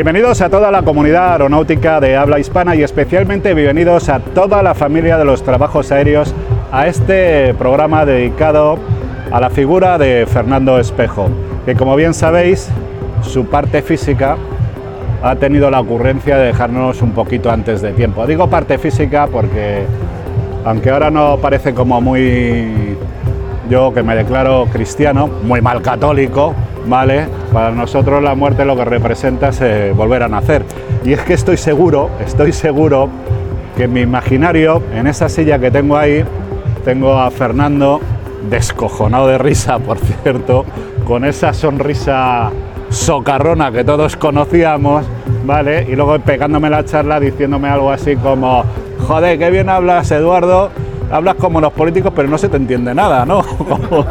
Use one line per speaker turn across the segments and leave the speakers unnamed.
Bienvenidos a toda la comunidad aeronáutica de habla hispana y especialmente bienvenidos a toda la familia de los trabajos aéreos a este programa dedicado a la figura de Fernando Espejo, que como bien sabéis, su parte física ha tenido la ocurrencia de dejarnos un poquito antes de tiempo. Digo parte física porque, aunque ahora no parece como muy, yo que me declaro cristiano, muy mal católico, ¿vale? Para nosotros la muerte lo que representa es eh, volver a nacer. Y es que estoy seguro, estoy seguro que en mi imaginario, en esa silla que tengo ahí, tengo a Fernando descojonado de risa, por cierto, con esa sonrisa socarrona que todos conocíamos, ¿vale? Y luego pegándome la charla diciéndome algo así como, joder, qué bien hablas, Eduardo, hablas como los políticos, pero no se te entiende nada, ¿no? Como,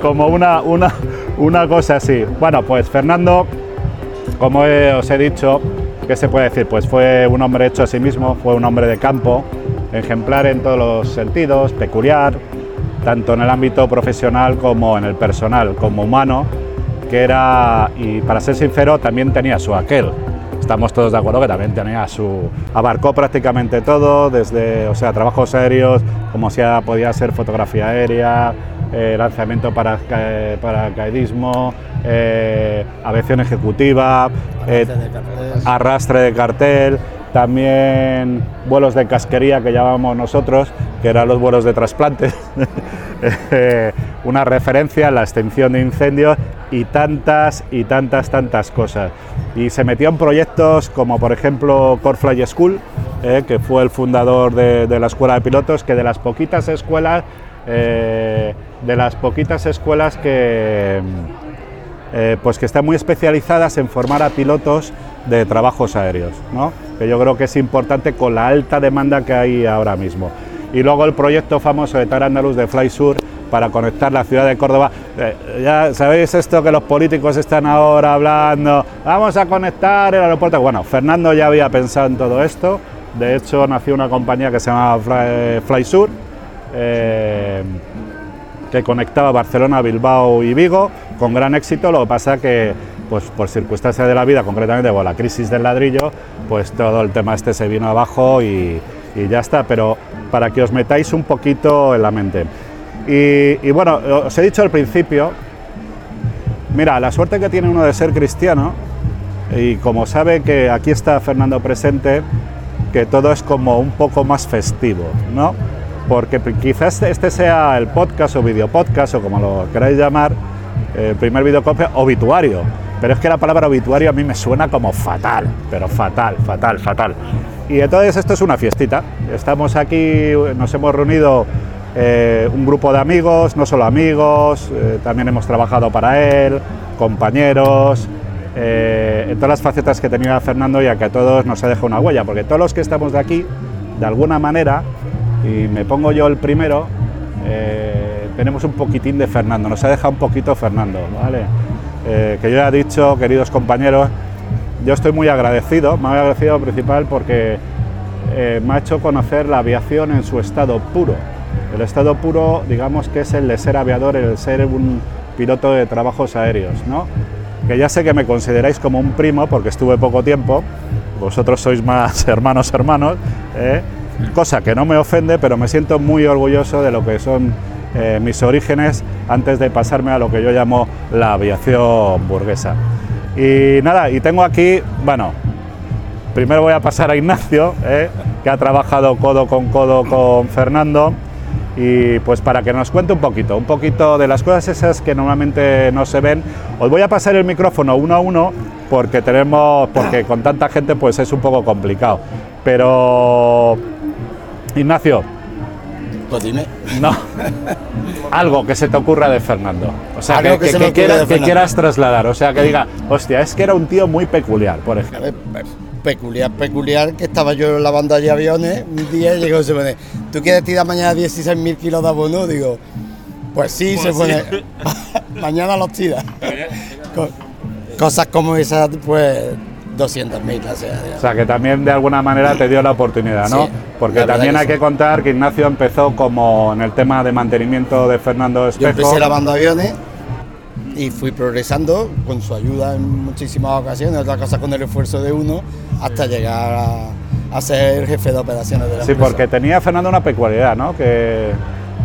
como una, una, una cosa así. Bueno, pues Fernando, como os he dicho, ¿qué se puede decir? Pues fue un hombre hecho a sí mismo, fue un hombre de campo, ejemplar en todos los sentidos, peculiar, tanto en el ámbito profesional como en el personal, como humano, que era, y para ser sincero, también tenía su aquel. Estamos todos de acuerdo que también tenía su... abarcó prácticamente todo, desde, o sea, trabajos aéreos, como sea, podía ser fotografía aérea, eh, lanzamiento para paracaidismo, eh, aviación ejecutiva,
Arrastre de
cartel, también vuelos de casquería que llamamos nosotros, que eran los vuelos de trasplante, Eh, una referencia a la extinción de incendios y tantas y tantas, tantas cosas. Y se metió en proyectos como por ejemplo Core Fly School, eh, que fue el fundador de, de la escuela de pilotos, que de las poquitas escuelas, eh, de las poquitas escuelas que, eh, pues que están muy especializadas en formar a pilotos de trabajos aéreos, ¿no? que yo creo que es importante con la alta demanda que hay ahora mismo. Y luego el proyecto famoso de Tar Andalus de FlySur para conectar la ciudad de Córdoba. Eh, ya sabéis esto que los políticos están ahora hablando, vamos a conectar el aeropuerto. Bueno, Fernando ya había pensado en todo esto, de hecho nació una compañía que se llama Fly- FlySur. Eh, que conectaba Barcelona, Bilbao y Vigo con gran éxito. Lo que pasa que, pues por circunstancias de la vida, concretamente por la crisis del ladrillo, pues todo el tema este se vino abajo y, ya está. Pero para que os metáis un poquito en la mente. Y, y bueno, os he dicho al principio, mira, la suerte que tiene uno de ser cristiano, y como sabe que aquí está Fernando presente, que todo es como un poco más festivo, ¿no? Porque quizás este sea el podcast o videopodcast o como lo queráis llamar, eh, el primer videocopia obituario. Pero es que la palabra obituario a mí me suena como fatal, pero fatal, fatal, fatal. Y entonces esto es una fiestita. Estamos aquí, nos hemos reunido eh, un grupo de amigos, no solo amigos, eh, también hemos trabajado para él, compañeros, eh, en todas las facetas que tenía Fernando y a que a todos nos ha dejado una huella, porque todos los que estamos de aquí, de alguna manera, y me pongo yo el primero, eh, tenemos un poquitín de Fernando, nos ha dejado un poquito Fernando, ¿vale? Eh, que yo ya he dicho, queridos compañeros, yo estoy muy agradecido, muy agradecido principal porque eh, me ha hecho conocer la aviación en su estado puro. El estado puro, digamos que es el de ser aviador, el ser un piloto de trabajos aéreos, ¿no? Que ya sé que me consideráis como un primo porque estuve poco tiempo, vosotros sois más hermanos hermanos, ¿eh? Cosa que no me ofende, pero me siento muy orgulloso de lo que son eh, mis orígenes antes de pasarme a lo que yo llamo la aviación burguesa. Y nada, y tengo aquí, bueno, primero voy a pasar a Ignacio, ¿eh? que ha trabajado codo con codo con Fernando, y pues para que nos cuente un poquito, un poquito de las cosas esas que normalmente no se ven. Os voy a pasar el micrófono uno a uno porque tenemos, porque con tanta gente pues es un poco complicado. Pero Ignacio,
Pues dime.
no. Algo que se te ocurra de Fernando. O sea, que,
que
que-
se
que
me ocurra
quiera-
de
que
Fernando.
quieras trasladar. O sea, que diga, hostia, es que era un tío muy peculiar, por ejemplo.
A ver, pe- peculiar, peculiar, que estaba yo lavando allí aviones, un día y llegó y se pone, ¿tú quieres tirar mañana 16.000 kilos de abono? Digo, pues sí, se pone, mañana los tiras. Co- Cosas como esas, pues, 200.000, o sea,
O sea, que también de alguna manera te dio la oportunidad, ¿no?
Sí,
Porque también
que
hay
sí.
que contar que Ignacio empezó como en el tema de mantenimiento de Fernando
Yo
Espejo.
empecé lavando aviones y fui progresando con su ayuda en muchísimas ocasiones, otra cosa con el esfuerzo de uno, hasta llegar a, a ser jefe de operaciones de la
Sí,
empresa.
porque tenía Fernando una peculiaridad, ¿no? Que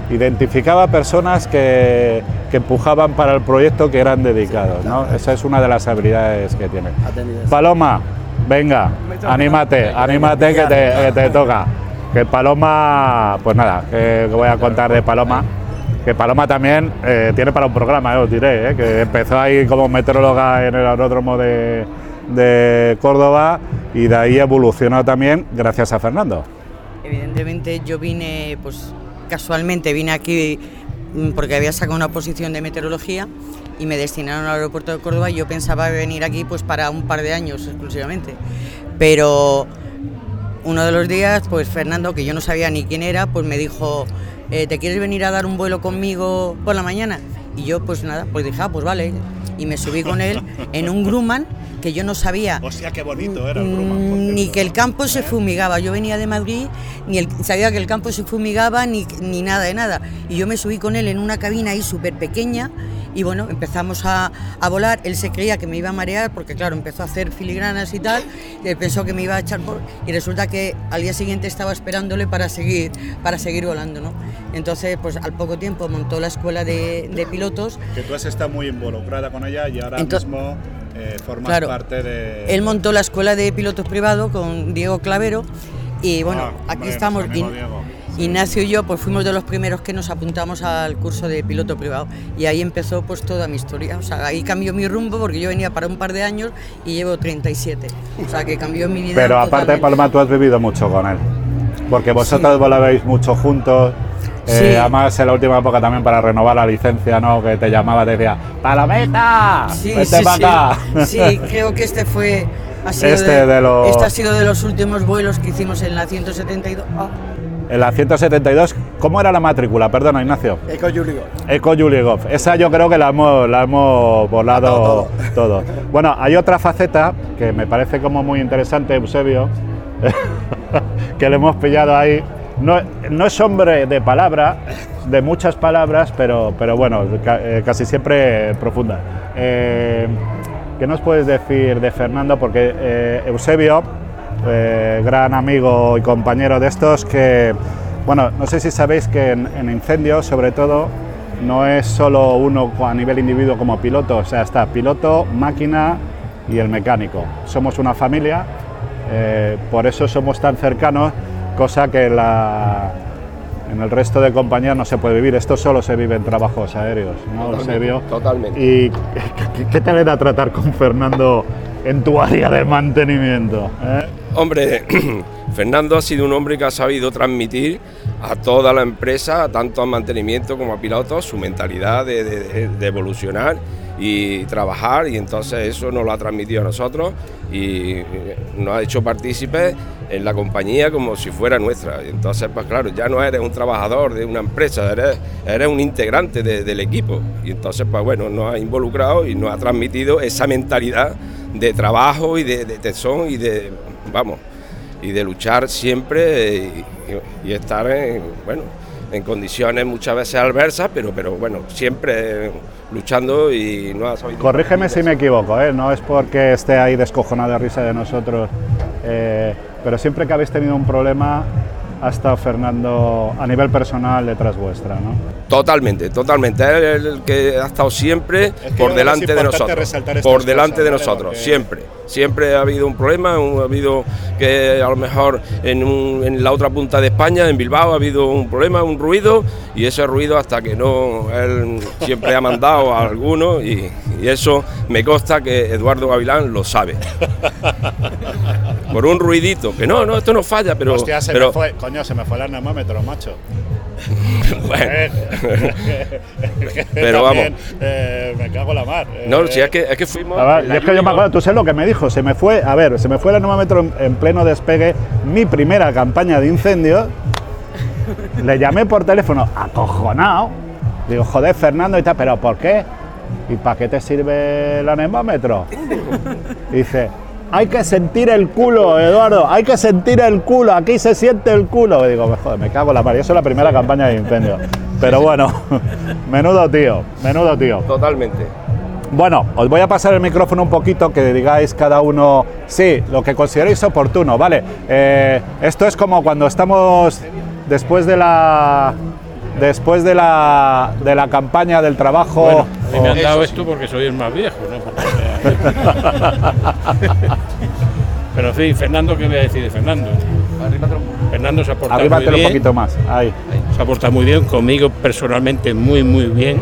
identificaba personas que, que empujaban para el proyecto que eran dedicados, ¿no? Esa es una de las habilidades que tiene. Paloma, venga, anímate, anímate que te, que te toca. Que Paloma, pues nada, que que voy a contar de Paloma. Que Paloma también eh, tiene para un programa, eh, os diré, eh, que empezó ahí como meteoróloga en el aeródromo de, de Córdoba y de ahí evolucionó también gracias a Fernando.
Evidentemente yo vine, pues casualmente vine aquí mm, porque había sacado una posición de meteorología y me destinaron al aeropuerto de Córdoba y yo pensaba venir aquí pues para un par de años exclusivamente. Pero uno de los días, pues Fernando, que yo no sabía ni quién era, pues me dijo, eh, ¿te quieres venir a dar un vuelo conmigo por la mañana? Y yo pues nada, pues dije, ah, pues vale. Y me subí con él en un Grumman que yo no sabía
Hostia, qué bonito
Mm, ni que el campo se fumigaba. Yo venía de Madrid, ni el- sabía que el campo se fumigaba, ni, ni nada de nada. Y yo me subí con él en una cabina ahí súper pequeña y bueno, empezamos a, a volar. Él se creía que me iba a marear porque claro, empezó a hacer filigranas y tal. Y él pensó que me iba a echar por... Y resulta que al día siguiente estaba esperándole para seguir, para seguir volando, ¿no? Entonces, pues al poco tiempo montó la escuela de, de pilotos
Que tú has estado muy involucrada con ella y ahora mismo eh, formas
Claro.
parte de...
Él montó la escuela de pilotos privado con Diego Clavero y bueno,
Ah,
aquí
hombre,
estamos. In-
Diego.
Ignacio y yo pues fuimos de los primeros que nos apuntamos al curso de piloto privado y ahí empezó pues toda mi historia. O sea, ahí cambió mi rumbo porque yo venía para un par de años y llevo 37. O sea, que cambió mi vida.
Pero aparte. Paloma, tú has vivido mucho con él. Porque vosotros volabais mucho juntos. eh,
Sí.
Además, en la última época también para renovar la licencia, ¿no? Que te llamaba, te decía, ¡Palometa!
Sí,
¡Vete
sí,
para
sí.
acá!
Sí, creo que este fue. Ha sido
Este de los-
este ha sido de los últimos vuelos que hicimos en la 172. Ah,
En la 172, ¿cómo era la matrícula? Perdona, Ignacio.
Eco Julio.
Eco Juliegov. Esa yo creo que la hemos, la hemos volado
Todo,
todo. Bueno, hay otra faceta que me parece como muy interesante, Eusebio, que le hemos pillado ahí. No, no es hombre de palabra, de muchas palabras, pero, pero bueno, eh, casi siempre profunda. Eh, ¿Qué nos puedes decir de Fernando? Porque eh, Eusebio, eh, gran amigo y compañero de estos, que, bueno, no sé si sabéis que en, en incendios, sobre todo, no es solo uno a nivel individuo como piloto, o sea, está piloto, máquina y el mecánico. Somos una familia, eh, por eso somos tan cercanos, cosa que la- en el resto de compañías no se puede vivir. Esto solo se vive en trabajos aéreos, ¿no, Eusebio?
totalmente.
¿Y qué, qué tal era tratar con Fernando en tu área de mantenimiento? eh?
Hombre, Fernando ha sido un hombre que ha sabido transmitir a toda la empresa, tanto a mantenimiento como a pilotos, su mentalidad de, evolucionar y trabajar y entonces eso nos lo ha transmitido a nosotros y nos ha hecho partícipes en la compañía como si fuera nuestra. Entonces, pues claro, ya no eres un trabajador de una empresa, eres, un integrante de- del equipo. Y entonces, pues bueno, nos ha involucrado y nos ha transmitido esa mentalidad de trabajo y de, de tesón y de, vamos, y de luchar siempre y, y estar en, bueno, en condiciones muchas veces adversas, pero, pero bueno, siempre luchando y no ha sabido...
Corrígeme si me equivoco, ¿eh? no es porque esté ahí descojonado de risa de nosotros, eh, pero siempre que habéis tenido un problema ha estado Fernando a nivel personal detrás vuestra, ¿no?
Totalmente, totalmente. Él es el que ha estado siempre
que
por
es
delante de nosotros. Por delante de
¿vale?
nosotros,
Porque-
siempre. Siempre ha habido un problema, ha habido que a lo mejor en, un- en la otra punta de España, en Bilbao, ha habido un problema, un ruido, y ese ruido hasta que no, él siempre ha mandado a alguno, y, y eso me consta que Eduardo Gavilán lo sabe. Por un ruidito, que no, no, esto no falla, pero...
Hostia, se
pero
me fue, coño, se me fue el anemómetro, macho.
bueno, Pero vamos.
también, eh, me cago en la mar.
no,
eh.
si es que, es que fuimos...
Ver, es que yo me acuerdo, tú sabes lo que me dijo, se me fue, a ver, se me fue el anemómetro en, en pleno despegue, mi primera campaña de incendio, le llamé por teléfono, acojonado, digo, joder, Fernando y tal, pero ¿por qué? ¿Y para qué te sirve el anemómetro? Y dice, hay que sentir el culo, Eduardo, hay que sentir el culo, aquí se siente el culo. Y digo, joder, me cago en la mar, y eso es la primera campaña de incendio. Pero bueno, menudo tío, menudo tío.
Totalmente.
Bueno, os voy a pasar el micrófono un poquito, que digáis cada uno, sí, lo que consideréis oportuno, ¿vale? Eh, esto es como cuando estamos después de la después de la, de la campaña del trabajo.
Bueno, a mí me han dado esto porque soy el más viejo, ¿no? Pero fin, Fernando, ¿qué voy a decir de Fernando? Fernando se ha portado muy
Arríbatelo un
bien.
poquito más, ahí.
Se ha portado muy bien, conmigo personalmente muy, muy bien.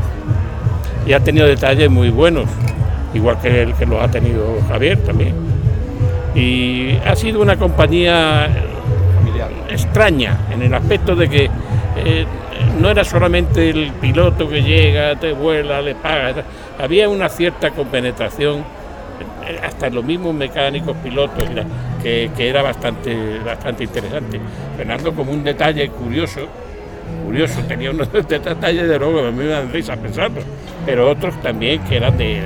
Y ha tenido detalles muy buenos, igual que el que los ha tenido Javier también. Y ha sido una compañía extraña en el aspecto de que eh, no era solamente el piloto que llega, te vuela, le paga, había una cierta compenetración hasta los mismos mecánicos, pilotos, que, que era bastante, bastante interesante. Fernando, como un detalle curioso, curioso, tenía unos detalles de luego que a me risa pensarlo, pero otros también que eran de,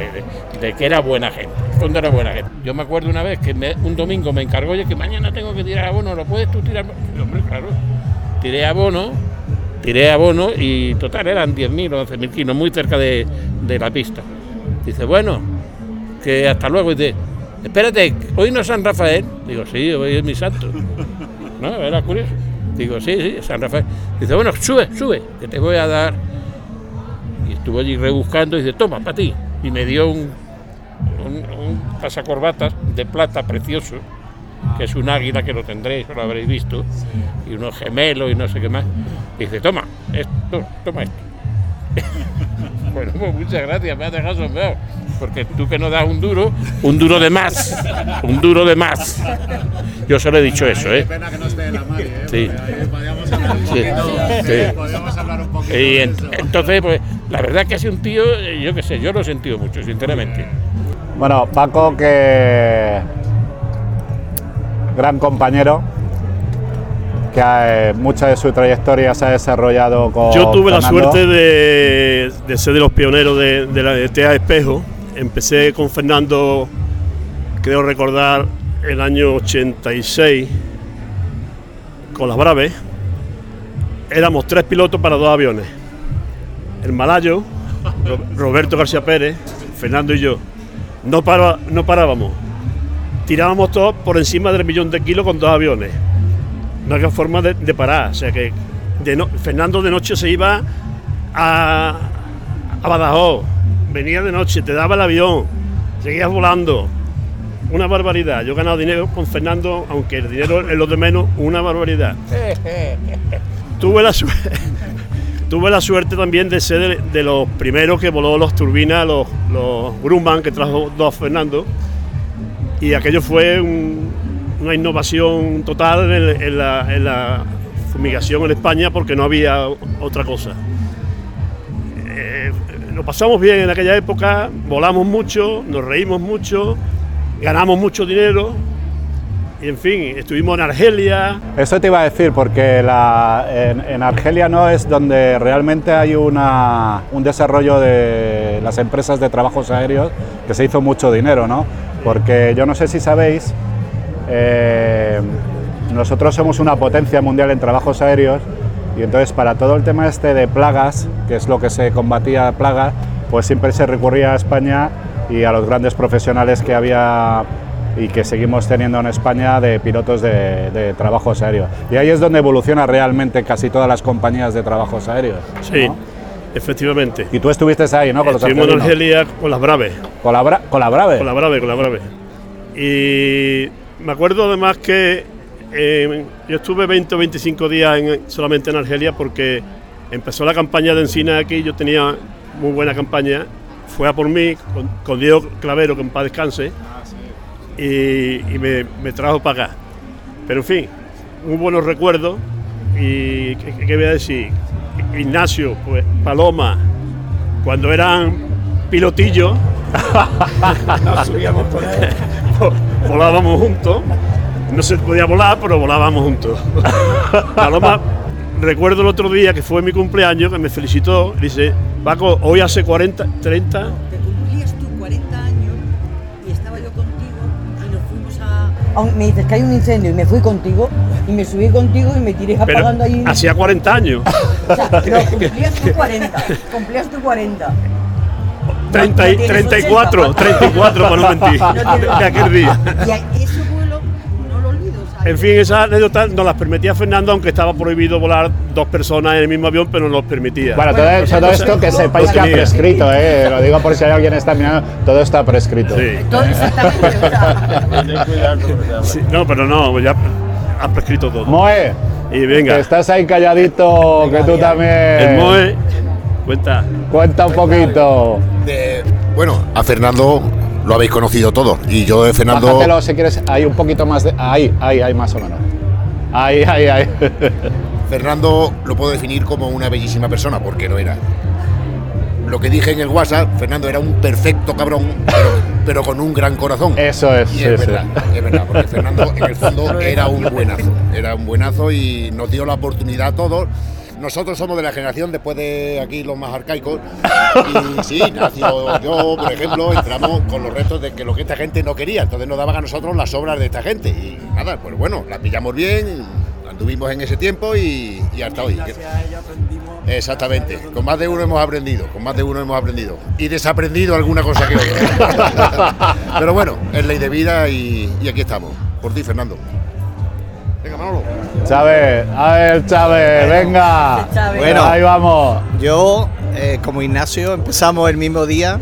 de- que era buena gente, fondo era buena gente. Yo me acuerdo una vez que un domingo me encargó, oye, que mañana tengo que tirar abono, ¿lo puedes tú tirar? Y, hombre, claro, tiré abono, tiré abono y total eran 10.000 o 11.000 kilos, muy cerca de, de la pista. Dice, bueno, que hasta luego. Y dice, espérate, hoy no es San Rafael. Digo, sí, hoy es mi santo. No, era curioso. Digo, sí, sí, San Rafael. Dice, bueno, sube, sube, que te voy a dar. Y estuvo allí rebuscando y dice, toma, para ti. Y me dio un, un, un pasacorbatas de plata precioso, que es un águila que lo tendréis, o lo habréis visto, y unos gemelos y no sé qué más. Dice, toma, esto, toma esto. Bueno, pues muchas gracias, me has dejado asombrado. Porque tú que no das un duro, un duro de más, un duro de más. Yo solo he dicho eso, ¿eh?
pena que no esté la Mari, ¿eh?
Sí.
podríamos hablar un
Sí, sí.
podríamos hablar un poquito.
Y entonces, pues, la verdad que ha sido un tío, eh, yo qué sé, yo lo he sentido mucho, sinceramente.
Bueno, Paco, que gran compañero, que eh, mucha de su trayectoria se ha desarrollado con.
Yo tuve la suerte de, de ser de los pioneros de, de la de TEA Espejo. Empecé con Fernando, creo recordar, el año 86 con las Braves. Éramos tres pilotos para dos aviones. El Malayo, Ro- Roberto García Pérez, Fernando y yo. No, para- no parábamos. Tirábamos todos por encima del millón de kilos con dos aviones no había forma de, de parar. O sea que de no- Fernando de noche se iba a, a Badajoz, venía de noche, te daba el avión, seguías volando. Una barbaridad. Yo he ganado dinero con Fernando, aunque el dinero es lo de menos, una barbaridad. tuve, la suerte, tuve la suerte también de ser de, de los primeros que voló los turbinas, los, los Grumman que trajo dos Fernando. Y aquello fue un- una innovación total en, en la, en la fumigación en España porque no había otra cosa. Eh, lo pasamos bien en aquella época, volamos mucho, nos reímos mucho, ganamos mucho dinero y en fin, estuvimos en Argelia,
Eso te iba a decir, porque la- en, en Argelia no es donde realmente hay una, un desarrollo de las empresas de trabajos aéreos que se hizo mucho dinero, ¿no? Porque yo no sé si sabéis, eh, nosotros somos una potencia mundial en trabajos aéreos y entonces para todo el tema este de plagas, que es lo que se combatía plagas, pues siempre se recurría a España y a los grandes profesionales que había y que seguimos teniendo en España de pilotos de, de trabajos aéreos. Y ahí es donde evoluciona realmente casi todas las compañías de trabajos aéreos.
sí,
¿no?
Efectivamente.
Y tú estuviste ahí, ¿no? Con los
Estuvimos en. Argelia con las Braves.
Con la, Bra- con la Brave.
Con la Brave, con la Brave. Y me acuerdo además que eh, yo estuve 20 o 25 días en- solamente en Argelia porque empezó la campaña de Encina aquí, yo tenía muy buena campaña, fue a por mí con, con Diego Clavero, que en paz descanse, y, y me, me trajo para acá. Pero en fin, muy buenos recuerdos y ¿qué, qué voy a decir? Ignacio, pues Paloma, cuando eran pilotillos, volábamos juntos. No se podía volar, pero volábamos juntos. Paloma, recuerdo el otro día que fue mi cumpleaños, que me felicitó. Dice, Paco, hoy hace 40, 30.
Me dices que hay un incendio y me fui contigo y me subí contigo y me tiré apagando allí.
hacía 40 años.
O sea, no, cumplías tú 40. Cumplías tú 40.
30 y- 34, 34 para no mentir, de aquel día.
Y
En fin, esa anécdota nos las permitía Fernando, aunque estaba prohibido volar dos personas en el mismo avión, pero nos permitía.
Bueno, todo, todo esto que sepáis que ha prescrito, ¿eh? lo digo por si hay alguien que está mirando, todo está prescrito.
Sí.
Todo
Sí, no, pero no, ya ha prescrito todo.
Moe,
Y
que
venga,
estás ahí calladito, que tú también.
el Moe, cuenta.
Cuenta un poquito.
De- bueno, a Fernando lo habéis conocido todos. Y yo de Fernando.
Bájatelo si quieres, ahí un poquito más de. Ahí, ahí, ahí, más o menos. Ahí, ahí, ahí.
Fernando lo puedo definir como una bellísima persona, porque lo era. Lo que dije en el WhatsApp, Fernando era un perfecto cabrón, pero, pero con un gran corazón.
Eso es,
Y
sí,
es
sí.
verdad, es verdad, porque Fernando en el fondo era un buenazo, era un buenazo y nos dio la oportunidad a todos. Nosotros somos de la generación después de aquí los más arcaicos y sí, nació yo, por ejemplo, entramos con los retos de que lo que esta gente no quería, entonces nos daban a nosotros las obras de esta gente y nada, pues bueno, la pillamos bien, anduvimos en ese tiempo y, y hasta hoy. Exactamente, con más de uno hemos aprendido, con más de uno hemos aprendido y desaprendido alguna cosa que otra. Pero bueno, es ley de vida y, y aquí estamos, por ti Fernando. Venga, Manolo.
Chávez, a ver, Chávez, venga.
Chávez.
Bueno.
ahí vamos.
Yo, eh, como Ignacio, empezamos el mismo día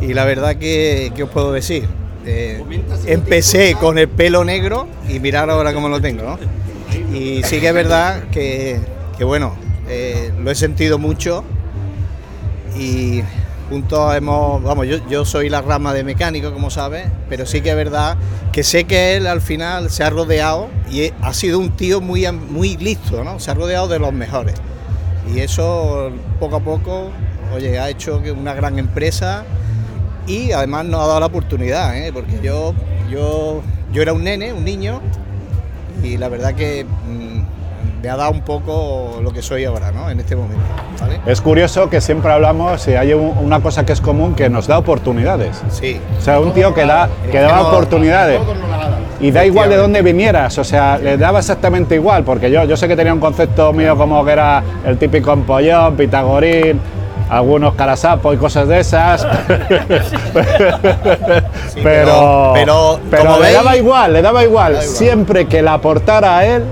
y la verdad que, ¿qué os puedo decir? Eh, empecé con el pelo negro y mirar ahora cómo lo tengo, ¿no? Y sí que es verdad que, que bueno, eh, lo he sentido mucho y juntos hemos, vamos, yo, yo soy la rama de mecánico, como sabes, pero sí que es verdad que sé que él al final se ha rodeado y ha sido un tío muy, muy listo, ¿no? Se ha rodeado de los mejores. Y eso poco a poco, oye, ha hecho que una gran empresa y además nos ha dado la oportunidad, ¿eh? porque yo, yo, yo era un nene, un niño, y la verdad que me ha dado un poco lo que soy ahora, ¿no? En este momento, ¿vale?
Es curioso que siempre hablamos y hay un- una cosa que es común que nos da oportunidades.
Sí.
O sea, un tío que da, que da oportunidades. Y da igual de dónde vinieras, o sea, le daba exactamente igual, porque yo, yo sé que tenía un concepto mío como que era el típico empollón, pitagorín, algunos carasapos y cosas de esas. pero,
pero- pero,
le
veis-
daba igual, le daba igual.
Da igual.
Siempre que la aportara a él.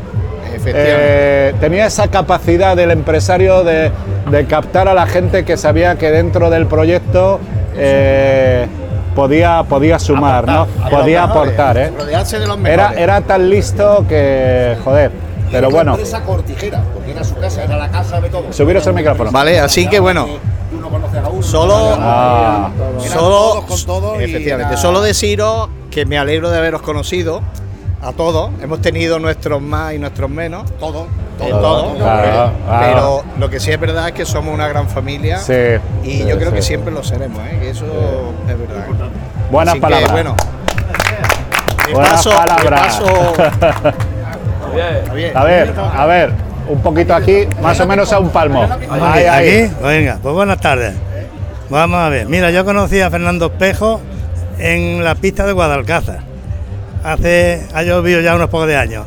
Eh, tenía esa capacidad del empresario de, de captar a la gente que sabía que dentro del proyecto eh, podía, podía sumar, ¿no? Podía aportar, ¿eh?
Rodearse de los
Era,
mejores.
era tan listo que, joder, pero bueno,
empresa cortijera, porque era su casa, era la casa de todos.
subiros el micrófono.
Vale, así que bueno,
Tú no conoces a uno.
solo,
Ah,
solo,
todos con todos y
efectivamente,
era-
solo deciros que me alegro de haberos conocido a todos. Hemos tenido nuestros más y nuestros menos.
Todo,
eh,
Todo,
todos,
claro, claro.
pero lo que sí es verdad es que somos una gran familia
sí.
y
sí,
yo creo
sí.
que siempre lo seremos, ¿eh? que eso es verdad.
Buenas
Así que,
palabras.
bueno,
Buenas
paso,
palabras.
paso-
A ver, a ver, un poquito aquí, más o menos a un palmo. Ahí, ahí.
¿Aquí? Venga, pues buenas tardes. Vamos a ver. Mira, yo conocí a Fernando Espejo en la pista de Guadalcázar. Hace, ha llovido ya unos pocos de años.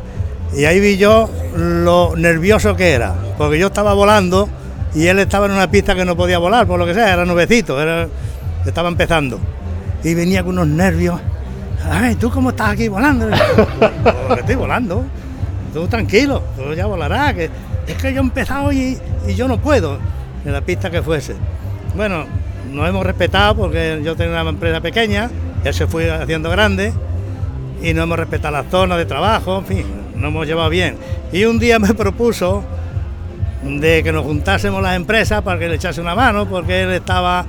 Y ahí vi yo lo nervioso que era. Porque yo estaba volando y él estaba en una pista que no podía volar, por lo que sea, era nubecito, era, estaba empezando. Y venía con unos nervios. Ay, ¿tú cómo estás aquí volando? "Pues estoy volando. Tú tranquilo, tú ya volarás. Que es que yo he empezado y, y yo no puedo en la pista que fuese. Bueno, nos hemos respetado porque yo tenía una empresa pequeña, él se fue haciendo grande y no hemos respetado las zonas de trabajo, en fin, nos hemos llevado bien. Y un día me propuso de que nos juntásemos las empresas para que le echase una mano, porque él estaba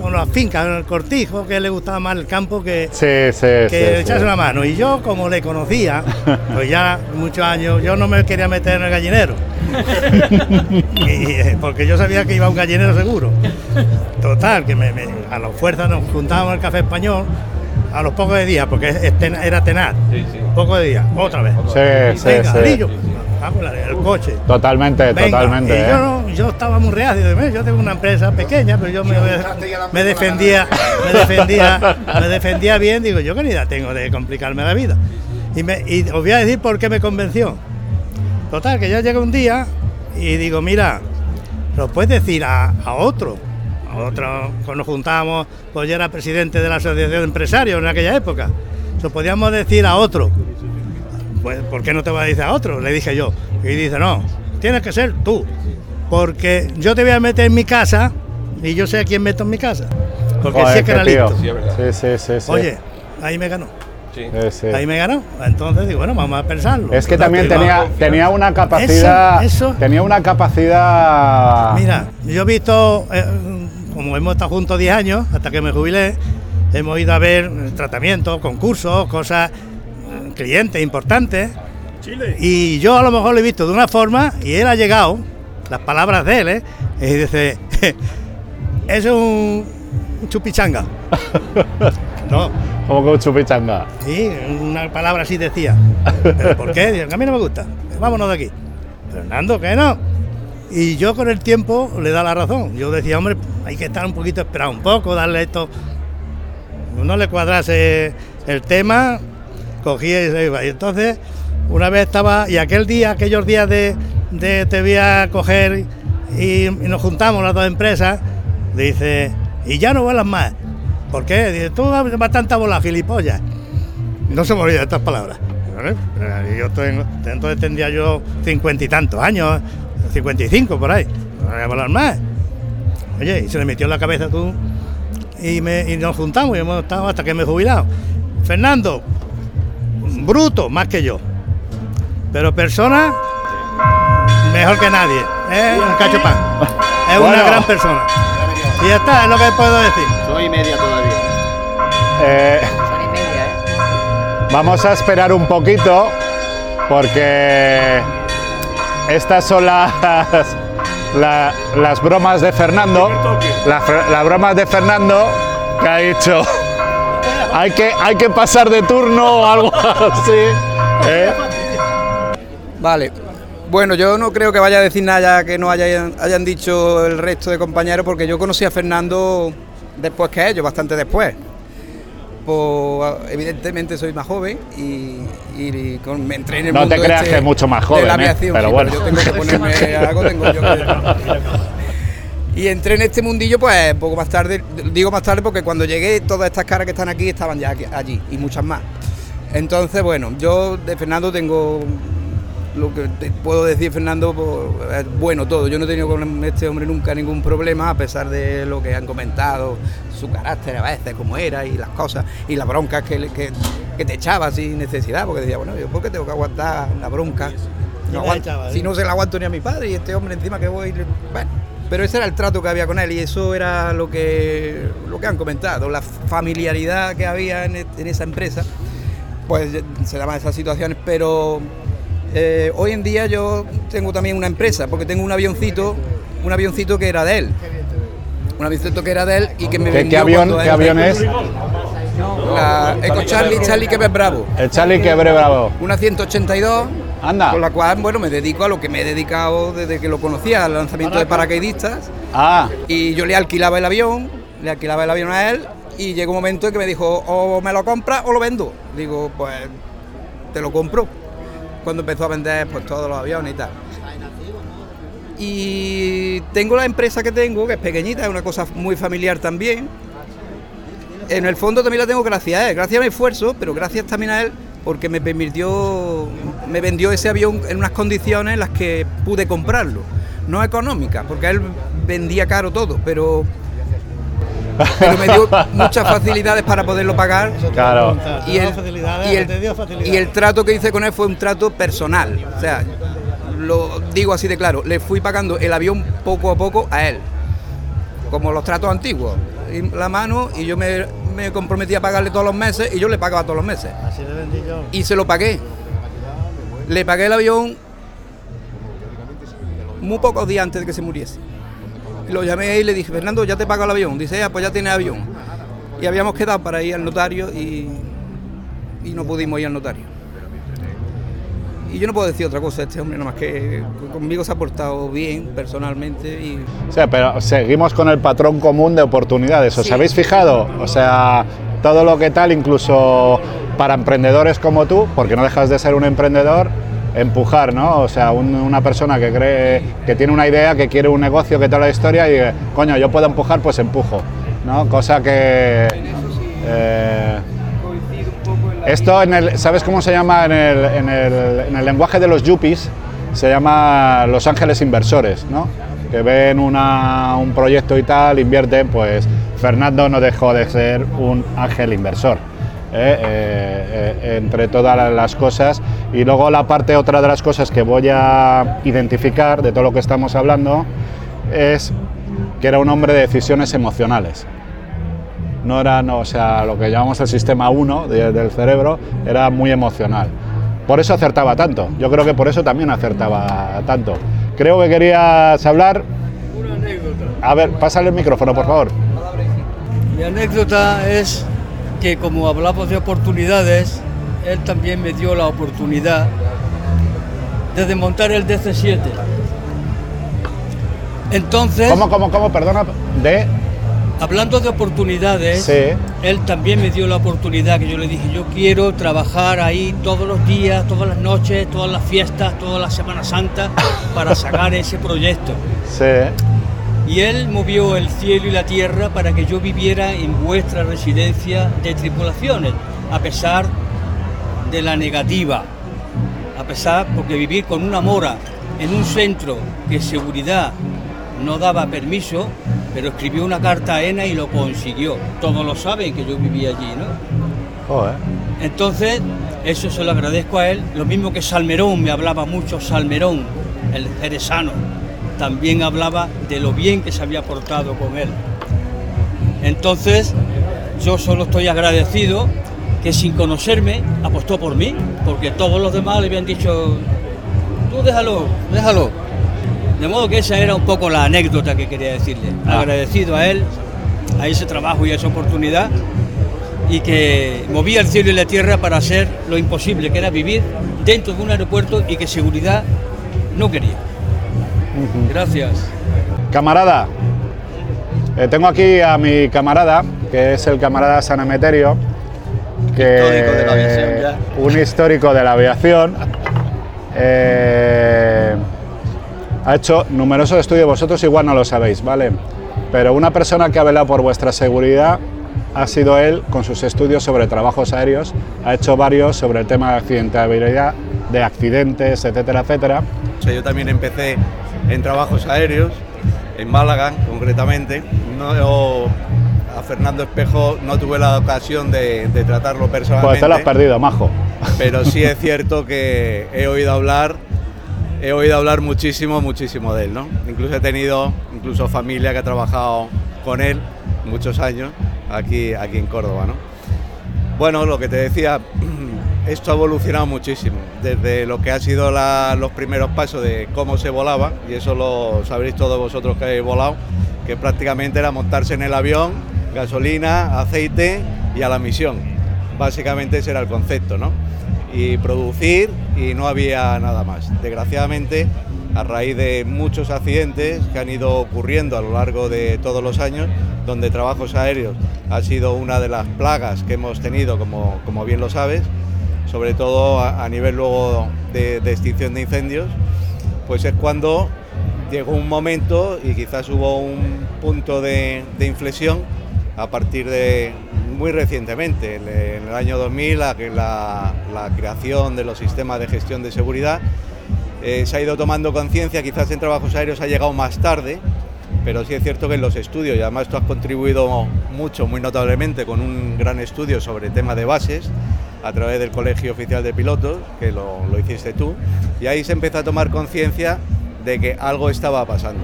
con las fincas en el cortijo, que a él le gustaba más el campo que,
Sí, sí,
que
sí,
le echase una mano. Y yo, como le conocía, pues ya muchos años, yo no me quería meter en el gallinero. Y, eh, porque yo sabía que iba a un gallinero seguro. Total, que me, me- a las fuerzas nos juntábamos el café español a los pocos de días, porque es- es ten- era tenaz. Pocos de días, otra vez.
Sí, sí,
Venga,
sí.
Vamos, el coche.
Totalmente,
Venga,
totalmente.
y
¿eh?
yo, no- yo estaba muy reacio, digo, "Mira, yo tengo una empresa pequeña, pero yo me, me defendía, me defendía, me defendía bien, digo, yo qué idea tengo de complicarme la vida. Y, me, y os voy a decir por qué me convenció. Total, que ya llega un día y digo, mira, lo puedes decir a, a otro, otro, cuando nos juntábamos, pues yo era presidente de la Asociación de Empresarios en aquella época. Lo podíamos decir a otro. Pues, ¿por qué no te vas a decir a otro? Le dije yo. Y dice, no, tienes que ser tú. Porque yo te voy a meter en mi casa y yo sé a quién meto en mi casa. Porque
Joder,
sí es que era
tío.
listo.
Sí.
Sí, sí.
Oye, ahí me ganó.
Sí.
Sí, sí.
Ahí me ganó. Entonces digo, bueno, vamos a pensarlo.
Es que
Total,
también
que
tenía, tenía una capacidad.
Eso, eso.
Tenía una capacidad.
Mira, yo he visto, eh, como hemos estado juntos 10 años, hasta que me jubilé, hemos ido a ver eh, tratamientos, concursos, cosas, eh, clientes importantes. Y yo a lo mejor lo he visto de una forma y él ha llegado, las palabras de él, ¿eh? y dice, es un, chupichanga. no,
Como que un chupichanga.
Sí, una palabra así decía. ¿Pero por qué? Digo, a mí no me gusta. Vámonos de aquí. Fernando, que no. Y yo con el tiempo le da la razón. Yo decía, hombre, hay que estar un poquito, esperar un poco, darle esto. No le cuadrase el tema, cogía y se iba. Y entonces, una vez estaba, y aquel día, aquellos días de, te voy a coger y, nos juntamos las dos empresas, dice, y ya no vuelas más. ¿Por qué? Dice, tú vas tanta bola, gilipollas. No se me olvidan estas palabras. Eh, Yo tengo, entonces tendría yo cincuenta y tantos años, 55 por ahí. No voy a volar más. Oye, y se le metió en la cabeza tú. Y, me, y nos juntamos y hemos estado hasta que me he jubilado. Fernando, bruto más que yo. Pero persona, mejor que nadie. Es un cacho pan. Es
Bueno.
una gran persona. Y ya está, es lo que puedo decir.
Soy media todavía.
Eh,
Son y media, ¿eh?
vamos a esperar un poquito porque estas son las, la- las bromas de Fernando. Las, las bromas de Fernando que ha dicho. Hay que, hay que pasar de turno o algo así. ¿eh?
Vale. Bueno, yo no creo que vaya a decir nada que no hayan, hayan dicho el resto de compañeros, porque yo conocí a Fernando después que ellos, bastante después. Evidentemente soy más joven y, y con- me entré en el
No
mundo
te creas
este
que es mucho más
de
joven,
la
¿eh?
aviación,
Pero
sí,
bueno.
yo tengo que ponerme algo, tengo yo que- Y entré en este mundillo pues poco más tarde, digo más tarde porque cuando llegué todas estas caras que están aquí estaban ya aquí- allí y muchas más. Entonces, bueno, yo de Fernando tengo lo que te puedo decir, Fernando, pues, es bueno todo. Yo no he tenido con este hombre nunca ningún problema, a pesar de lo que han comentado, su carácter a veces, cómo era y las cosas, y las broncas que, que, que te echaba sin necesidad, porque decía, bueno, yo por qué tengo que aguantar una bronca. No aguanto-
echaba, ¿eh?
si no se la aguanto ni a mi padre y este hombre encima que voy. Bueno, pero ese era el trato que había con él y eso era lo que, lo que han comentado, la familiaridad que había en, e- en esa empresa pues se daban esas situaciones, pero eh, hoy en día yo tengo también una empresa, porque tengo un avioncito, un avioncito que era de él. Un avioncito que era de él y que me
¿Qué, qué
vendió
avión,
cuando
qué avión es?
La Eco Charlie, Charlie que bravo.
El Charlie Quebre Bravo.
Una 182,
Anda.
con la cual bueno me dedico a lo que me he dedicado desde que lo conocía, al lanzamiento de paracaidistas.
Ah,
Y yo le alquilaba el avión, le alquilaba el avión a él y llegó un momento en que me dijo, o me lo compras o lo vendo. Digo, pues te lo compro. Cuando empezó a vender pues todos los aviones y tal. Y tengo la empresa que tengo, que es pequeñita, es una cosa muy familiar también. En el fondo también la tengo gracias a él, gracias a mi esfuerzo, pero gracias también a él porque me permitió, me vendió ese avión en unas condiciones en las que pude comprarlo. No económicas, porque él vendía caro todo, pero, pero me dio muchas facilidades para poderlo pagar.
claro.
Y el, y, el, y trato que hice con él fue un trato personal. O sea, lo digo así de claro, le fui pagando el avión poco a poco a él. Como los tratos antiguos. Y La mano y yo me, me comprometí a pagarle todos los meses y yo le pagaba todos los meses.
Así le vendí yo.
Y se lo pagué. Le pagué el avión muy pocos días antes de que se muriese. Y lo llamé y le dije, Fernando, ya te pago el avión. Dice, ya, pues ya tienes avión. Y habíamos quedado para ir al notario y, y no pudimos ir al notario. Y yo no puedo decir otra cosa, este hombre, nada más que conmigo se ha portado bien personalmente y
O sea, pero seguimos con el patrón común de oportunidades. ¿Os
Sí.
habéis fijado? O sea, todo lo que tal, incluso para emprendedores como tú, porque no dejas de ser un emprendedor, empujar, ¿no? O sea, un- una persona que cree, que tiene una idea, que quiere un negocio, que toda la historia y coño, yo puedo empujar, pues empujo, ¿no? Cosa que... eh, esto, en el, ¿sabes cómo se llama en el, en el- en el lenguaje de los yuppies? Se llama Los Ángeles Inversores, ¿no? Que ven un proyecto y tal, invierten, pues Fernando no dejó de ser un ángel inversor. ¿Eh? Eh, eh, entre todas las cosas y luego la parte otra de las cosas que voy a identificar de todo lo que estamos hablando es que era un hombre de decisiones emocionales no era, no, o sea, lo que llamamos el sistema 1 de- del cerebro, era muy emocional. Por eso acertaba tanto. Yo creo que por eso también acertaba tanto. Creo que querías hablar.
Una anécdota.
A ver, pásale el micrófono, por favor.
Mi anécdota es que como hablamos de oportunidades, él también me dio la oportunidad de desmontar el DC-7. Entonces...
¿Cómo, cómo, cómo? Perdona, de...
Hablando de oportunidades,
Sí.
él también me dio la oportunidad que yo le dije, yo quiero trabajar ahí todos los días, todas las noches, todas las fiestas, toda la Semana Santa para sacar ese proyecto.
Sí.
Y él movió el cielo y la tierra para que yo viviera en vuestra residencia de tripulaciones, a pesar de la negativa, a pesar porque vivir con una mora en un centro que seguridad no daba permiso, pero escribió una carta a ENA y lo consiguió. Todos lo saben que yo vivía allí, ¿no?
Joder.
Entonces, eso se lo agradezco a él. Lo mismo que Salmerón, me hablaba mucho Salmerón, el jerezano. También hablaba de lo bien que se había portado con él. Entonces, yo solo estoy agradecido que sin conocerme apostó por mí, porque todos los demás le habían dicho, tú déjalo, déjalo. De modo que esa era un poco la anécdota que quería decirle. Agradecido a él, a ese trabajo y a esa oportunidad, y que movía el cielo y la tierra para hacer lo imposible, que era vivir dentro de un aeropuerto y que seguridad no quería. Gracias.
Camarada, eh, tengo aquí a mi camarada, que es el camarada San Emeterio, que
Histórico de la aviación ya.
un histórico de la aviación. eh, ha hecho numerosos estudios, vosotros igual no lo sabéis, ¿vale? Pero una persona que ha velado por vuestra seguridad ha sido él con sus estudios sobre trabajos aéreos, ha hecho varios sobre el tema de accidentabilidad, de accidentes, etcétera, etcétera.
O sea, yo también empecé en trabajos aéreos, en Málaga concretamente. No, a Fernando Espejo no tuve la ocasión de, de tratarlo personalmente.
Pues te lo has perdido, majo.
Pero sí es cierto que he oído hablar, he oído hablar muchísimo, muchísimo de él, ¿no? Incluso he tenido, incluso familia que ha trabajado con él muchos años aquí, aquí en Córdoba, ¿no? Bueno, lo que te decía, esto ha evolucionado muchísimo, desde lo que ha sido los primeros pasos de cómo se volaba, y eso lo sabréis todos vosotros que habéis volado, que prácticamente era montarse en el avión, gasolina, aceite y a la misión. Básicamente ese era el concepto, ¿no? Y producir y no había nada más. Desgraciadamente, a raíz de muchos accidentes que han ido ocurriendo a lo largo de todos los años, donde trabajos aéreos ha sido una de las plagas que hemos tenido, como, como bien lo sabes, sobre todo a, nivel luego de, extinción de incendios, pues es cuando llegó un momento y quizás hubo un punto de, inflexión a partir de muy recientemente, en el año 2000, la, la- la creación de los sistemas de gestión de seguridad. Eh, se ha ido tomando conciencia, quizás en trabajos aéreos ha llegado más tarde, pero sí es cierto que en los estudios, y además tú has contribuido mucho, muy notablemente, con un gran estudio sobre tema de bases a través del Colegio Oficial de Pilotos, que lo, lo hiciste tú, y ahí se empezó a tomar conciencia de que algo estaba pasando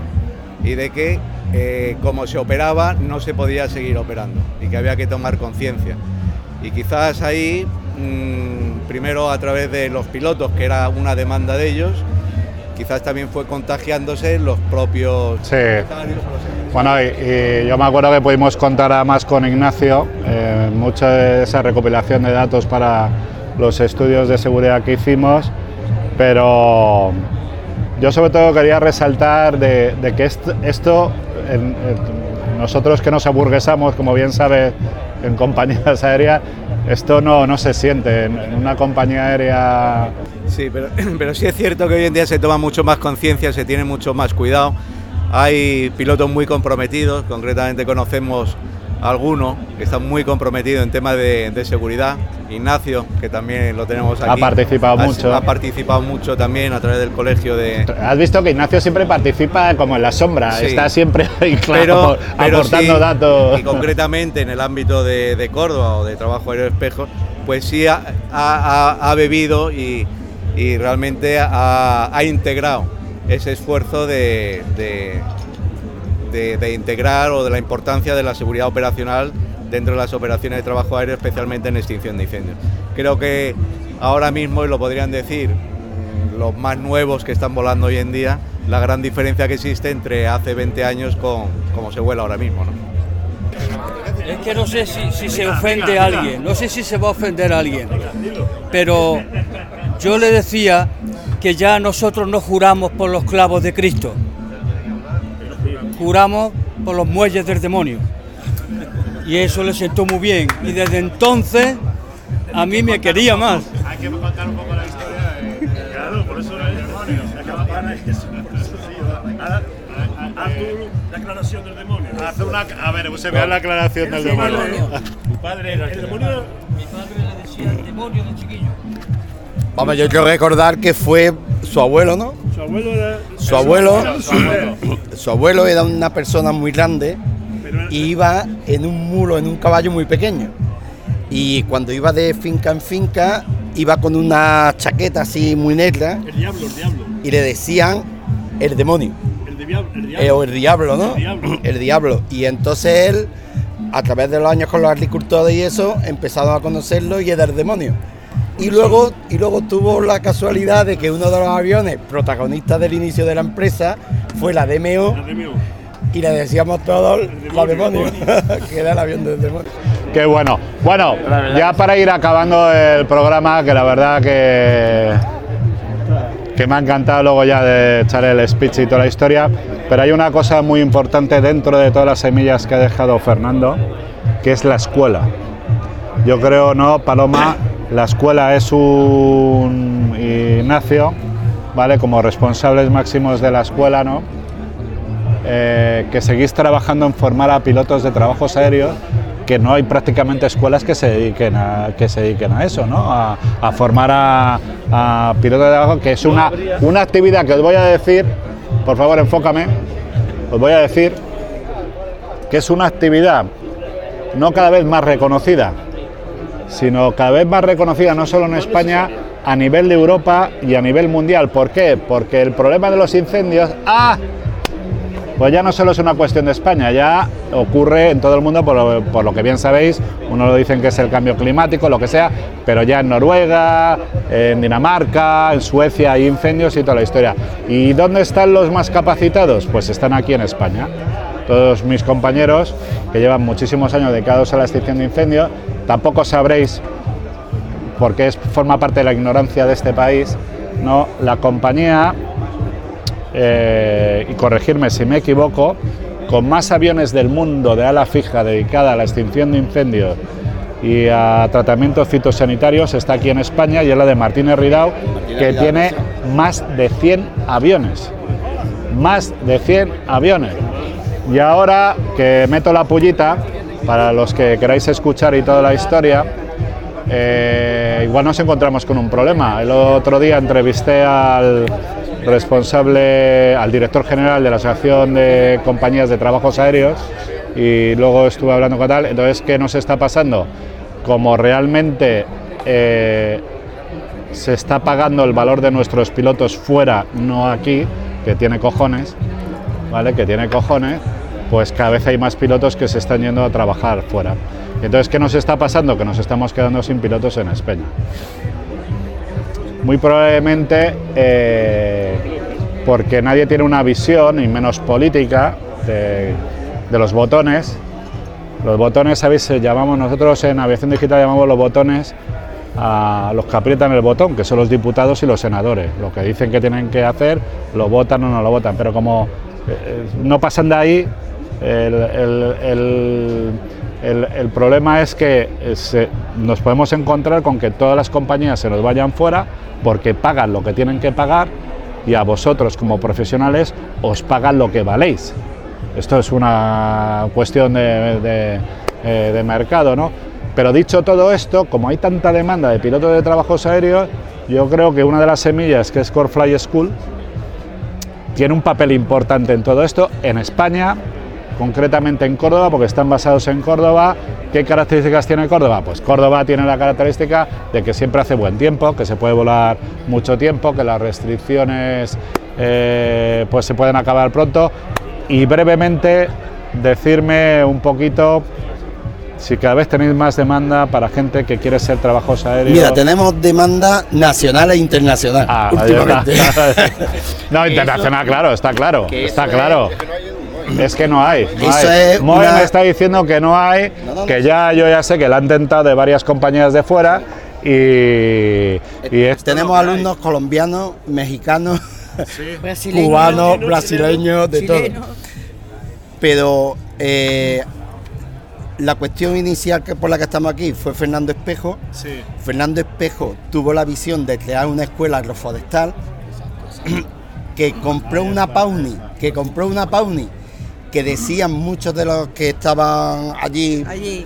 y de que eh, como se operaba no se podía seguir operando y que había que tomar conciencia. Y quizás ahí, mm, primero a través de los pilotos, que era una demanda de ellos, quizás también fue contagiándose los propios...
Sí. Bueno, y, y yo me acuerdo que pudimos contar además con Ignacio eh, mucha de esa recopilación de datos para los estudios de seguridad que hicimos, pero yo sobre todo quería resaltar de, de que est- esto, en- en- nosotros que nos aburguesamos, como bien sabes, en compañías aéreas, esto no, no se siente. En, en una compañía aérea
Sí, pero, pero sí es cierto que hoy en día se toma mucho más conciencia, se tiene mucho más cuidado. Hay pilotos muy comprometidos, concretamente conocemos a alguno que está muy comprometido en temas de, de seguridad. Ignacio, que también lo tenemos aquí.
Ha participado mucho.
Ha participado mucho también a través del colegio de,
Has visto que Ignacio siempre participa como en la sombra,
Sí.
está siempre ahí, claro,
pero, pero
aportando
sí,
datos.
Y concretamente en el ámbito de, de Córdoba o de trabajo aéreo espejo, pues sí ha, ha- bebido y, y realmente ha integrado ese esfuerzo de, de- de- integrar o de la importancia de la seguridad operacional dentro de las operaciones de trabajo aéreo, especialmente en extinción de incendios. Creo que ahora mismo, y lo podrían decir mm, los más nuevos que están volando hoy en día, la gran diferencia que existe entre hace 20 años con cómo se vuela ahora mismo. ¿no?
Es que no sé si, si se ofende a alguien, no sé si se va a ofender a alguien, pero yo le decía que ya nosotros no juramos por los clavos de Cristo, juramos por los muelles del demonio. Y eso le sentó muy bien. Y desde entonces a mí me quería más.
Hay que contar un poco la historia. Claro, por eso el demonio.
Haz la aclaración del demonio.
Haz una, a ver, se vea la aclaración del demonio.
Tu padre era el demonio.
Mi padre le decía el demonio de chiquillo.
Vamos, yo quiero recordar que fue su abuelo, ¿no?
Su abuelo era.
Su abuelo, su abuelo era una persona muy grande y iba en un mulo, en un caballo muy pequeño. Y cuando iba de finca en finca, iba con una chaqueta así muy negra
El diablo, el diablo.
y le decían el demonio.
El, diablo, el
Eh, o el diablo, ¿no?
El diablo.
El diablo. Y entonces él, a través de los años con los agricultores y eso, empezaron a conocerlo y era el demonio. Y luego, y luego tuvo la casualidad de que uno de los aviones protagonistas del inicio de la empresa fue la DMO, y le decíamos todos la demonio, que era el avión del demonio.
Qué bueno. Bueno, ya para ir acabando el programa, que la verdad que, que me ha encantado luego ya de echar el speech y toda la historia, pero hay una cosa muy importante dentro de todas las semillas que ha dejado Fernando, que es la escuela. Yo creo, ¿no, Paloma? La escuela es un Ignacio, ¿vale? Como responsables máximos de la escuela, ¿no? Eh, que seguís trabajando en formar a pilotos de trabajos aéreos, que no hay prácticamente escuelas que se dediquen a, eso, ¿no? a, a formar a, a pilotos de trabajo, que es una, una actividad que os voy a decir, por favor enfócame, os voy a decir que es una actividad no cada vez más reconocida, sino cada vez más reconocida no solo en España, a nivel de Europa y a nivel mundial. ¿Por qué? Porque el problema de los incendios, ¡ah! Pues ya no solo es una cuestión de España, ya ocurre en todo el mundo, por lo, que bien sabéis, uno lo dicen que es el cambio climático, lo que sea, pero ya en Noruega, en Dinamarca, en Suecia hay incendios y toda la historia. ¿Y dónde están los más capacitados? Pues están aquí en España. Todos mis compañeros que llevan muchísimos años dedicados a la extinción de incendios, tampoco sabréis, porque es, forma parte de la ignorancia de este país, ¿no? la compañía eh, y corregirme si me equivoco, con más aviones del mundo de ala fija dedicada a la extinción de incendios y a tratamientos fitosanitarios está aquí en España y es la de Martínez Ridao, que tiene más de 100 aviones. Más de 100 aviones. Y ahora que meto la pullita, para los que queráis escuchar y toda la historia, eh, igual nos encontramos con un problema. El otro día entrevisté al responsable, al director general de la Asociación de Compañías de Trabajos Aéreos y luego estuve hablando con tal. Entonces, ¿qué nos está pasando? Como realmente eh, se está pagando el valor de nuestros pilotos fuera, no aquí, que tiene cojones, Que tiene cojones, pues cada vez hay más pilotos que se están yendo a trabajar fuera. Entonces, ¿qué nos está pasando? Que nos estamos quedando sin pilotos en España. Muy probablemente eh, porque nadie tiene una visión, y menos política, de, de los botones. Los botones, ¿sabéis? Llamamos nosotros en aviación digital llamamos los botones a los que aprietan el botón, que son los diputados y los senadores. Lo que dicen que tienen que hacer, lo votan o no lo votan. Pero como no pasan de ahí, el, problema es que eh, nos podemos encontrar con que todas las compañías se nos vayan fuera porque pagan lo que tienen que pagar y a vosotros como profesionales os pagan lo que valéis. Esto es una cuestión de, eh, mercado, ¿no? Pero dicho todo esto, como hay tanta demanda de pilotos de trabajos aéreos, yo creo que una de las semillas que es Core Fly School tiene un papel importante en todo esto en España, concretamente en Córdoba, porque están basados en Córdoba. ¿Qué características tiene Córdoba? Pues Córdoba tiene la característica de que siempre hace buen tiempo, que se puede volar mucho tiempo, que las restricciones eh, pues se pueden acabar pronto. Y brevemente decirme un poquito si cada vez tenéis más demanda para gente que quiere ser trabajos aéreos.
Mira, tenemos demanda nacional e internacional
Ah,
últimamente.
no, internacional, claro, está claro, está claro. Es que no hay. no hay.
es
Moe
una-
me está diciendo que no hay, que ya yo ya sé que la han tentado de varias compañías de fuera y, y
Tenemos
hay.
alumnos colombianos, mexicanos, cubanos, brasileños, de todo. Pero eh, la cuestión inicial que por la que estamos aquí fue Fernando Espejo. Fernando Espejo tuvo la visión de crear una escuela agroforestal que compró una Pauni, que compró una Pauni que decían muchos de los que estaban allí
Allí,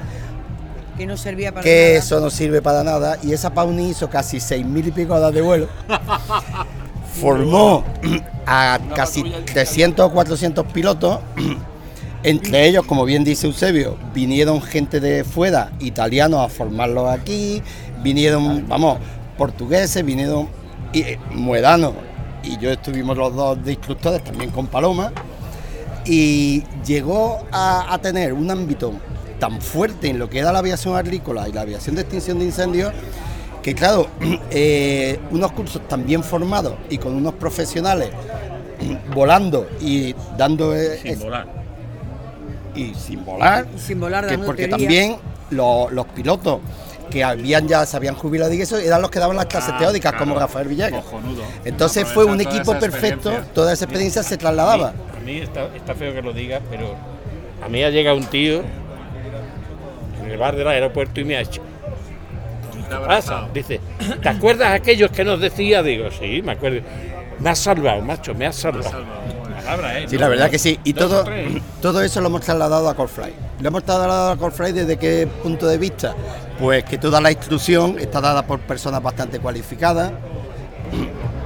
que no servía para
que
nada.
eso no sirve para nada y esa Pauni hizo casi seis mil y pico horas de vuelo. Formó a casi 300 o 400 pilotos, entre ellos, como bien dice Eusebio, vinieron gente de fuera, italianos, a formarlos aquí, vinieron, vamos, portugueses, vinieron y, eh, muedanos, y yo estuvimos los dos de instructores también con Paloma, y llegó a, a tener un ámbito tan fuerte en lo que era la aviación agrícola y la aviación de extinción de incendios, que claro, eh, unos cursos tan bien formados y con unos profesionales volando y dando... eh,
Sin
es-
volar.
Y sin volar.
Sin volar,
que porque
teoría.
también los, los pilotos que habían ya se habían jubilado y eso eran los que daban las clases
Ah,
teóricas
claro.
como Rafael Villegas.
Cojonudo.
Entonces fue un equipo perfecto, toda esa experiencia se trasladaba.
A mí está, está feo que lo diga, pero a mí ha llegado un tío en el bar del aeropuerto y me ha hecho. ¿Qué pasa? Dice, ¿te acuerdas aquellos que nos decía? Digo, sí, me acuerdo. Me has salvado, macho, me has salvado. Palabra, ¿eh?
Sí, la verdad que sí. Y todo, todo eso lo hemos trasladado a Corefly. Lo hemos trasladado a Corefly desde qué punto de vista? Pues que toda la instrucción está dada por personas bastante cualificadas.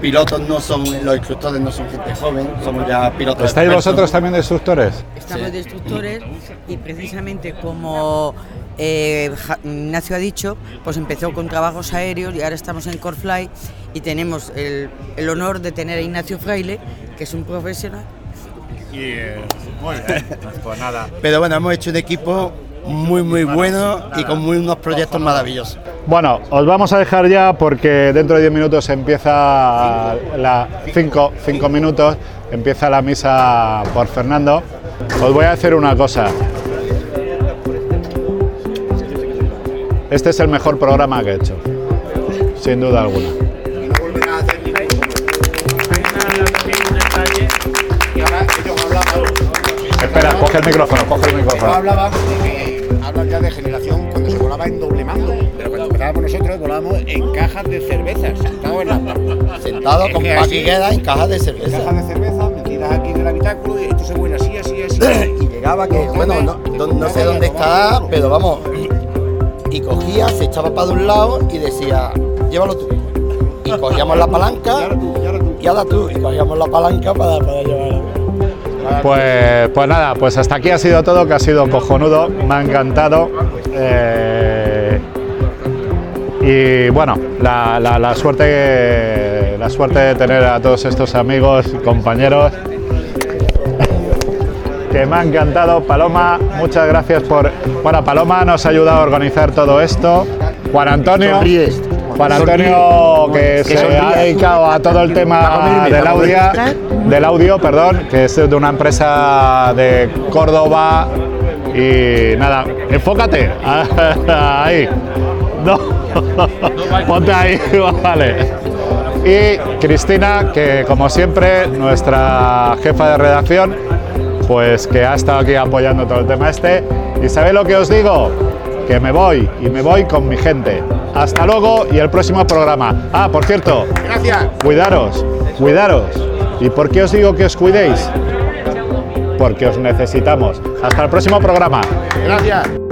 Pilotos no son, los instructores no son gente joven, somos ya pilotos.
¿Estáis
expertos.
vosotros también de instructores?
Estamos de instructores y precisamente como eh, Ignacio ha dicho, pues empezó con trabajos aéreos y ahora estamos en Corefly y tenemos el, el honor de tener a Ignacio Fraile, que es un profesional.
muy bien. Pues nada.
Pero bueno, hemos hecho un equipo muy, muy bueno y con muy, unos proyectos maravillosos.
Bueno, os vamos a dejar ya porque dentro de 10 minutos empieza la 5 cinco minutos empieza la misa por Fernando. Os voy a hacer una cosa. Este es el mejor programa que he hecho, sin duda alguna. Espera, coge el micrófono, coge el micrófono.
De generación cuando se volaba en doble mando. Pero cuando empezábamos nosotros volábamos en cajas de cervezas, sentados en la
Sentados con paquigueras en cajas de cerveza.
Cajas de cerveza metidas aquí en el habitáculo y esto se vuela así, así, así.
y llegaba que, bueno, no, no- no sé dónde está, pero vamos, y cogía, se echaba para de un lado y decía, llévalo tú. Y cogíamos la palanca, y ahora tú, y cogíamos la palanca para, para llevarlo.
Pues, pues nada, pues hasta aquí ha sido todo, que ha sido cojonudo, me ha encantado. Eh, y bueno, la, la- la suerte, la suerte de tener a todos estos amigos, compañeros, que me ha encantado. Paloma, muchas gracias por... Bueno, Paloma nos ha ayudado a organizar todo esto. Juan Antonio. Juan Antonio, que se ha dedicado a todo el tema del audio del audio, perdón, que es de una empresa de Córdoba. Y nada, enfócate. Ahí. No. Ponte ahí, vale. Y Cristina, que como siempre, nuestra jefa de redacción, pues que ha estado aquí apoyando todo el tema este. ¿Y sabéis lo que os digo? Que me voy y me voy con mi gente. Hasta luego y el próximo programa. Ah, por cierto.
Gracias.
Cuidaros, cuidaros. ¿Y por qué os digo que os cuidéis? Porque os necesitamos. Hasta el próximo programa.
Gracias.